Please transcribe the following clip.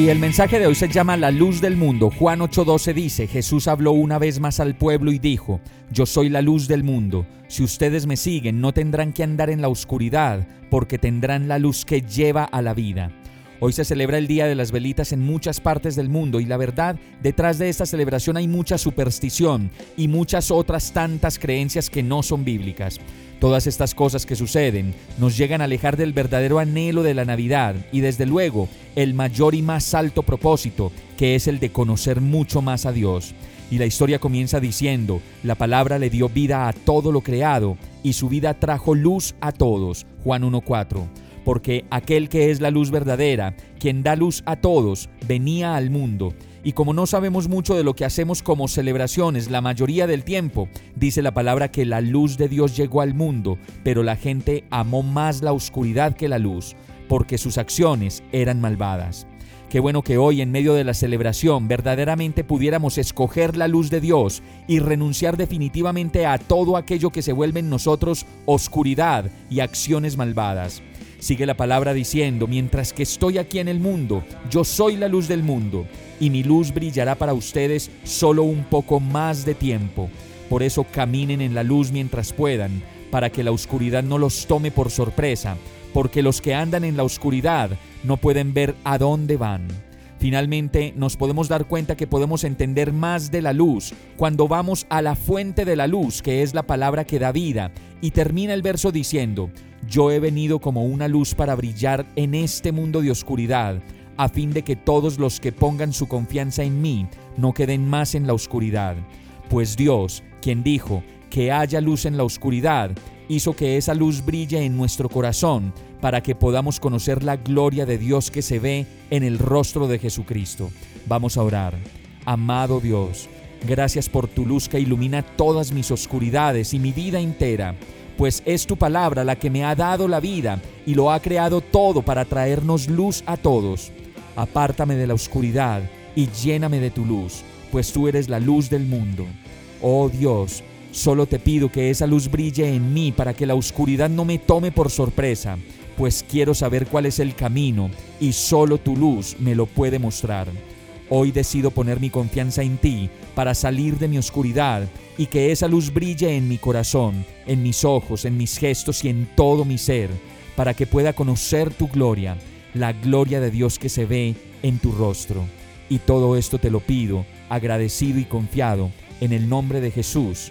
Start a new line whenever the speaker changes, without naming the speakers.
Y el mensaje de hoy se llama La luz del mundo. Juan 8:12 dice, Jesús habló una vez más al pueblo y dijo, Yo soy la luz del mundo. Si ustedes me siguen, no tendrán que andar en la oscuridad, porque tendrán la luz que lleva a la vida. Hoy se celebra el Día de las Velitas en muchas partes del mundo y la verdad, detrás de esta celebración hay mucha superstición y muchas otras tantas creencias que no son bíblicas. Todas estas cosas que suceden nos llegan a alejar del verdadero anhelo de la Navidad y desde luego el mayor y más alto propósito, que es el de conocer mucho más a Dios. Y la historia comienza diciendo, la palabra le dio vida a todo lo creado y su vida trajo luz a todos. Juan 1.4 porque aquel que es la luz verdadera, quien da luz a todos, venía al mundo. Y como no sabemos mucho de lo que hacemos como celebraciones la mayoría del tiempo, dice la palabra que la luz de Dios llegó al mundo, pero la gente amó más la oscuridad que la luz, porque sus acciones eran malvadas. Qué bueno que hoy en medio de la celebración verdaderamente pudiéramos escoger la luz de Dios y renunciar definitivamente a todo aquello que se vuelve en nosotros oscuridad y acciones malvadas. Sigue la palabra diciendo, mientras que estoy aquí en el mundo, yo soy la luz del mundo, y mi luz brillará para ustedes solo un poco más de tiempo. Por eso caminen en la luz mientras puedan, para que la oscuridad no los tome por sorpresa, porque los que andan en la oscuridad no pueden ver a dónde van. Finalmente nos podemos dar cuenta que podemos entender más de la luz cuando vamos a la fuente de la luz, que es la palabra que da vida, y termina el verso diciendo, yo he venido como una luz para brillar en este mundo de oscuridad, a fin de que todos los que pongan su confianza en mí no queden más en la oscuridad. Pues Dios, quien dijo que haya luz en la oscuridad, hizo que esa luz brille en nuestro corazón para que podamos conocer la gloria de Dios que se ve en el rostro de Jesucristo. Vamos a orar. Amado Dios, gracias por tu luz que ilumina todas mis oscuridades y mi vida entera, pues es tu palabra la que me ha dado la vida y lo ha creado todo para traernos luz a todos. Apártame de la oscuridad y lléname de tu luz, pues tú eres la luz del mundo. Oh Dios, solo te pido que esa luz brille en mí para que la oscuridad no me tome por sorpresa pues quiero saber cuál es el camino y solo tu luz me lo puede mostrar. Hoy decido poner mi confianza en ti para salir de mi oscuridad y que esa luz brille en mi corazón, en mis ojos, en mis gestos y en todo mi ser, para que pueda conocer tu gloria, la gloria de Dios que se ve en tu rostro. Y todo esto te lo pido, agradecido y confiado, en el nombre de Jesús.